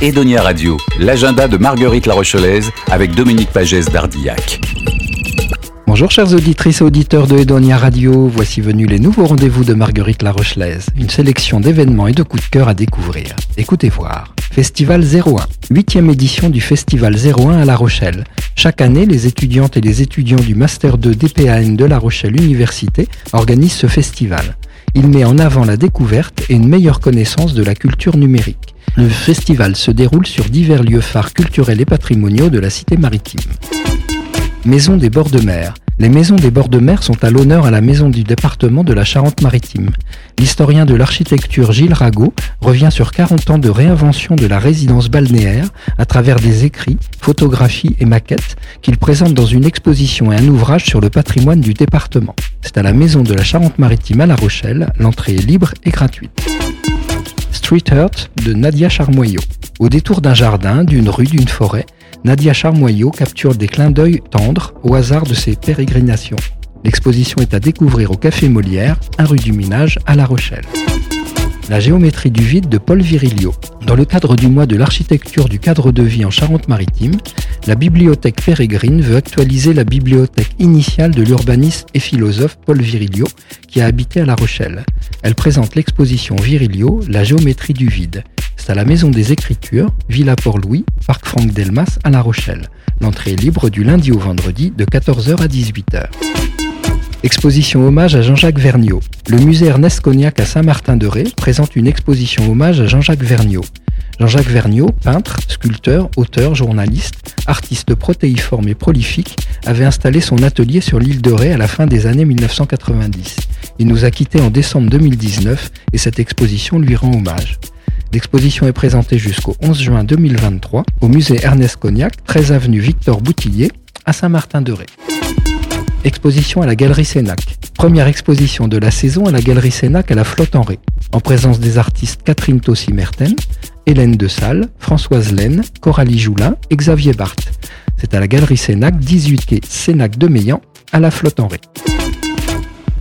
Edonia Radio, l'agenda de Marguerite La Rochelaise avec Dominique Pagès d'Ardillac. Bonjour chères auditrices et auditeurs de Edonia Radio, voici venus les nouveaux rendez-vous de Marguerite La Rochelaise, une sélection d'événements et de coups de cœur à découvrir. Écoutez voir. Festival 01, huitième édition du Festival 01 à La Rochelle. Chaque année, les étudiantes et les étudiants du Master 2 DPAN de La Rochelle Université organisent ce festival. Il met en avant la découverte et une meilleure connaissance de la culture numérique. Le festival se déroule sur divers lieux phares culturels et patrimoniaux de la cité maritime. Maison des bords de mer. Les maisons des bords de mer sont à l'honneur à la maison du département de la Charente-Maritime. L'historien de l'architecture Gilles Rago revient sur 40 ans de réinvention de la résidence balnéaire à travers des écrits, photographies et maquettes qu'il présente dans une exposition et un ouvrage sur le patrimoine du département. C'est à la maison de la Charente-Maritime à La Rochelle, l'entrée est libre et gratuite. Street Hurt de Nadia Charmoyau. Au détour d'un jardin, d'une rue, d'une forêt, Nadia Charmoyau capture des clins d'œil tendres au hasard de ses pérégrinations. L'exposition est à découvrir au Café Molière, un rue du Minage, à La Rochelle. La géométrie du vide de Paul Virilio. Dans le cadre du mois de l'architecture du cadre de vie en Charente-Maritime, la bibliothèque Pérégrine veut actualiser la bibliothèque initiale de l'urbaniste et philosophe Paul Virilio, qui a habité à La Rochelle. Elle présente l'exposition Virilio, la géométrie du vide. C'est à la Maison des Écritures, Villa Port-Louis, Parc Franck Delmas à La Rochelle. L'entrée est libre du lundi au vendredi de 14h à 18h. Exposition hommage à Jean-Jacques Vergniaud. Le musée Ernest Cognac à Saint-Martin-de-Ré présente une exposition hommage à Jean-Jacques Vergniaud. Jean-Jacques Vergniaud, peintre, sculpteur, auteur, journaliste, artiste protéiforme et prolifique, avait installé son atelier sur l'île de Ré à la fin des années 1990. Il nous a quittés en décembre 2019 et cette exposition lui rend hommage. L'exposition est présentée jusqu'au 11 juin 2023 au musée Ernest Cognac, 13 avenue Victor Boutillier, à Saint-Martin-de-Ré. Exposition à la Galerie Sénac. Première exposition de la saison à la Galerie Sénac à la Flotte en Ré, en présence des artistes Catherine Tossi-Merten, Hélène de Salle, Françoise Laine, Coralie Joulin et Xavier Barthes. C'est à la Galerie Sénac, 18 quai Sénac de Meillan, à la Flotte en Ré.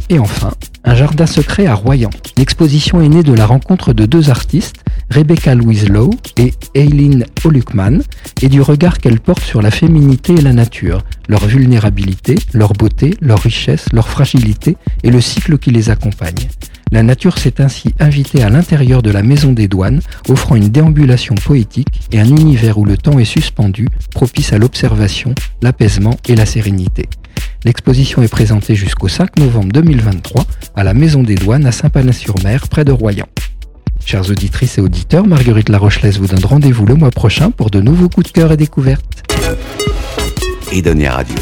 Et enfin, un jardin secret à Royan. L'exposition est née de la rencontre de deux artistes, Rebecca Louise Lowe et Eileen Olukman, et du regard qu'elles portent sur la féminité et la nature, leur vulnérabilité, leur beauté, leur richesse, leur fragilité et le cycle qui les accompagne. La nature s'est ainsi invitée à l'intérieur de la maison des douanes, offrant une déambulation poétique et un univers où le temps est suspendu, propice à l'observation, l'apaisement et la sérénité. L'exposition est présentée jusqu'au 5 novembre 2023 à la Maison des Douanes à Saint-Palin-sur-Mer, près de Royan. Chères auditrices et auditeurs, Marguerite Larochelaise vous donne rendez-vous le mois prochain pour de nouveaux coups de cœur et découvertes. Radio.